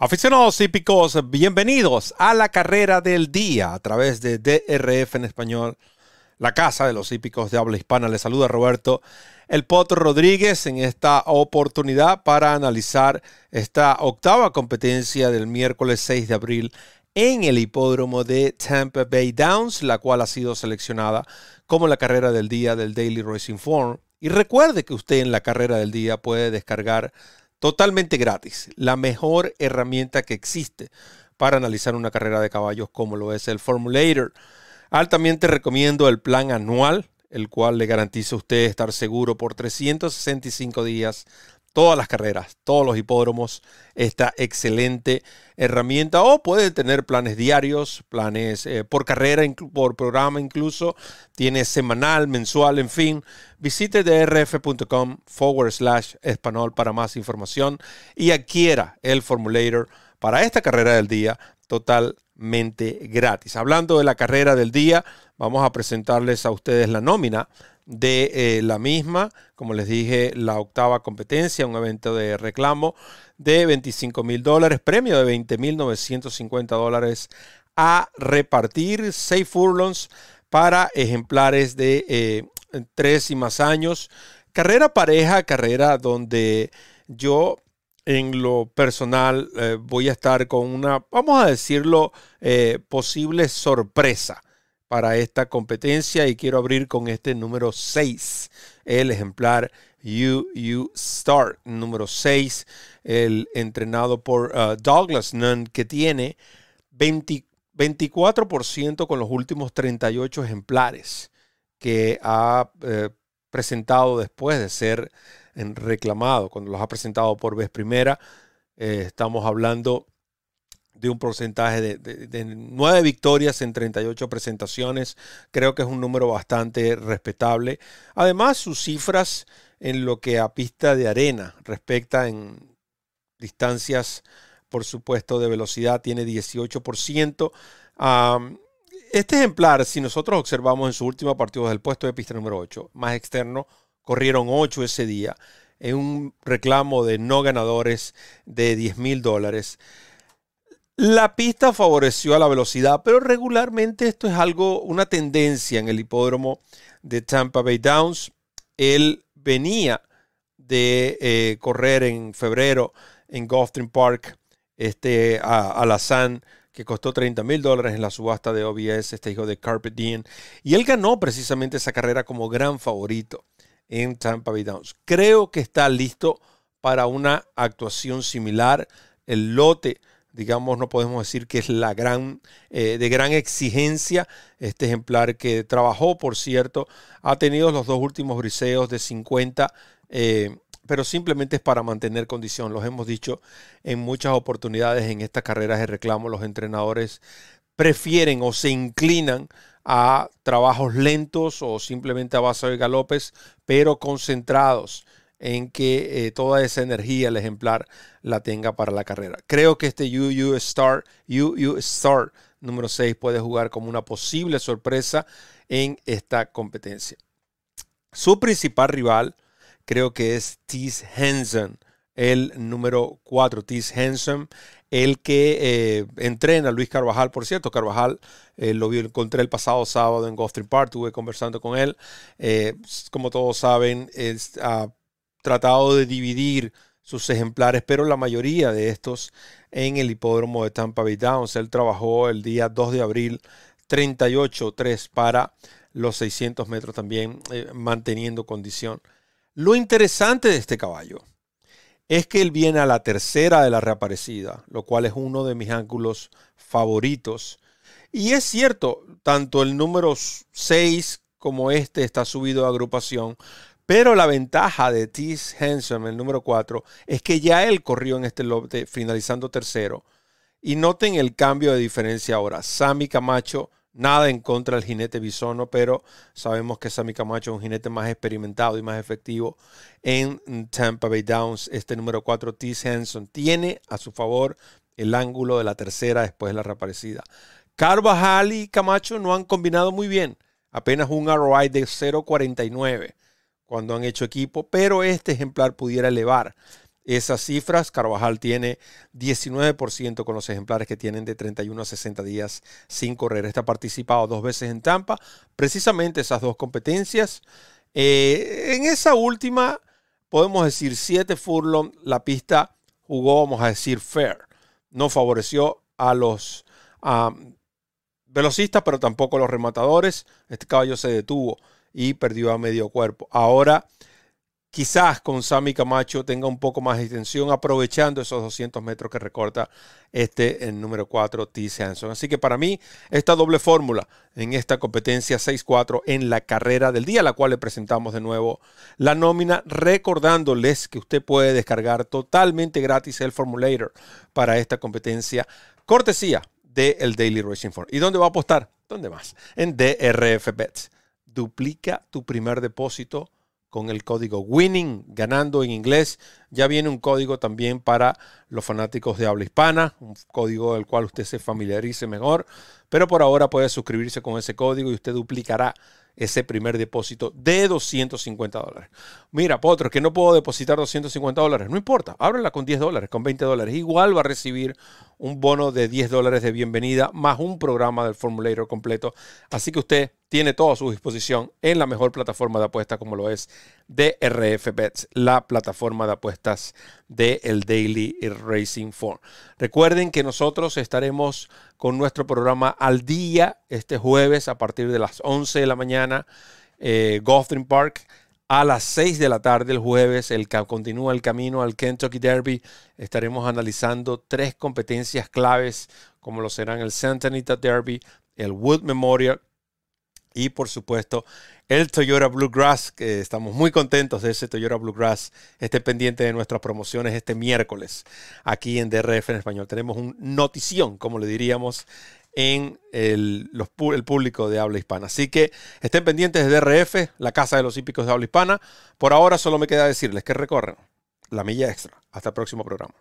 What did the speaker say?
Aficionados hípicos, bienvenidos a la carrera del día a través de DRF en español, la casa de los hípicos de habla hispana. Les saluda Roberto El Potro Rodríguez en esta oportunidad para analizar esta octava competencia del miércoles 6 de abril en el hipódromo de Tampa Bay Downs, la cual ha sido seleccionada como la carrera del día del Daily Racing Form. Y recuerde que usted en la carrera del día puede descargar totalmente gratis, la mejor herramienta que existe para analizar una carrera de caballos como lo es el Formulator. Altamente recomiendo el plan anual, el cual le garantiza a usted estar seguro por 365 días todas las carreras, todos los hipódromos, esta excelente herramienta. O puede tener planes diarios, planes eh, por carrera, por programa incluso. Tiene semanal, mensual, en fin. Visite drf.com forward slash español para más información y adquiera el formulator para esta carrera del día totalmente gratis. Hablando de la carrera del día, vamos a presentarles a ustedes la nómina de eh, la misma, como les dije, la octava competencia, un evento de reclamo de 25 mil dólares, premio de 20 mil 950 dólares a repartir, 6 furlongs para ejemplares de eh, tres y más años. Carrera pareja, carrera donde yo en lo personal eh, voy a estar con una, vamos a decirlo, posible sorpresa para esta competencia y quiero abrir con este número 6, el ejemplar UU Star, número 6, el entrenado por uh, Douglas Nunn, que tiene 24% con los últimos 38 ejemplares que ha eh, presentado después de ser reclamado, cuando los ha presentado por vez primera. Eh, estamos hablando de un porcentaje de, nueve victorias en 38 presentaciones. Creo que es un número bastante respetable. Además, sus cifras en lo que a pista de arena respecta en distancias, por supuesto, de velocidad, tiene 18%. este ejemplar, si nosotros observamos en su último partido del puesto de pista número 8, más externo, corrieron 8 ese día en un reclamo de no ganadores de 10 mil dólares. La pista favoreció a la velocidad, pero regularmente esto es algo, una tendencia en el hipódromo de Tampa Bay Downs. Él venía de eh, correr en febrero en Gulfstream Park este, a Alazán, que costó 30 mil dólares en la subasta de OBS, este hijo de Carpet Dean. Y él ganó precisamente esa carrera como gran favorito en Tampa Bay Downs. Creo que está listo para una actuación similar. El lote digamos, no podemos decir que es la gran, eh, de gran exigencia. Este ejemplar que trabajó, por cierto, ha tenido los dos últimos briseos de 50, eh, pero simplemente es para mantener condición. Los hemos dicho en muchas oportunidades en estas carreras de reclamo, los entrenadores prefieren o se inclinan a trabajos lentos o simplemente a base de galopes, pero concentrados en que eh, toda esa energía el ejemplar la tenga para la carrera. Creo que este UU Star, UU Star número 6 puede jugar como una posible sorpresa en esta competencia. Su principal rival creo que es Tis Henson, el número 4, Tis Henson, el que eh, entrena a Luis Carvajal, por cierto, Carvajal eh, lo vi, encontré el pasado sábado en Gulfstream Park, estuve conversando con él. como todos saben, es, uh, tratado de dividir sus ejemplares, pero la mayoría de estos en el hipódromo de Tampa Bay Downs. Él trabajó el día 2 de abril 38-3 para los 600 metros también, eh, manteniendo condición. Lo interesante de este caballo es que él viene a la tercera de la reaparecida, lo cual es uno de mis ángulos favoritos. Y es cierto, tanto el número 6 como este está subido a agrupación, pero la ventaja de Tis Henson, el número 4, es que ya él corrió en este lote finalizando tercero. Y noten el cambio de diferencia ahora. Sammy Camacho, nada en contra del jinete bisono, pero sabemos que Sammy Camacho es un jinete más experimentado y más efectivo en Tampa Bay Downs. Este número 4, Tis Henson, tiene a su favor el ángulo de la tercera después de la reaparecida. Carvajal y Camacho no han combinado muy bien. Apenas un ROI de 0.49 cuando han hecho equipo, pero este ejemplar pudiera elevar esas cifras. Carvajal tiene 19% con los ejemplares que tienen de 31 a 60 días sin correr. Está participado dos veces en Tampa, precisamente esas dos competencias. Eh, en esa última, podemos decir 7 furlong, la pista jugó, vamos a decir, fair. No favoreció a los velocistas, pero tampoco a los rematadores. Este caballo se detuvo y perdió a medio cuerpo. Ahora quizás con Sammy Camacho tenga un poco más de extensión, aprovechando esos 200 metros que recorta este el número 4 T. Sanson. Así que para mí, esta doble fórmula en esta competencia 6-4 en la carrera del día, la cual le presentamos de nuevo la nómina, recordándoles que usted puede descargar totalmente gratis el Formulator para esta competencia, cortesía del Daily Racing Form. ¿Y dónde va a apostar? ¿Dónde más? En DRF Bets. Duplica tu primer depósito con el código WINNING, ganando en inglés. Ya viene un código también para los fanáticos de habla hispana, un código del cual usted se familiarice mejor, pero por ahora puede suscribirse con ese código y usted duplicará ese primer depósito de 250 dólares. Mira, Potro, que no puedo depositar 250 dólares. No importa, ábrela con 10 dólares, con 20 dólares. Igual va a recibir un bono de 10 dólares de bienvenida más un programa del Formulator completo. Así que usted tiene todo a su disposición en la mejor plataforma de apuestas como lo es DRF Bets, la plataforma de apuestas del Daily Racing Form. Recuerden que nosotros estaremos con nuestro programa al día este jueves a partir de las 11 de la mañana, eh, Park. A las 6 de la tarde el jueves el, continúa el camino al Kentucky Derby. Estaremos analizando tres competencias claves como lo serán el Santa Anita Derby, el Wood Memorial y por supuesto el Toyota Bluegrass, que estamos muy contentos de ese Toyota Bluegrass. Esté pendiente de nuestras promociones este miércoles aquí en DRF en español. Tenemos un notición, como le diríamos, en el, el, público de habla hispana. Así que estén pendientes de DRF, la Casa de los Hípicos de habla hispana. Por ahora solo me queda decirles que recorren la milla extra. Hasta el próximo programa.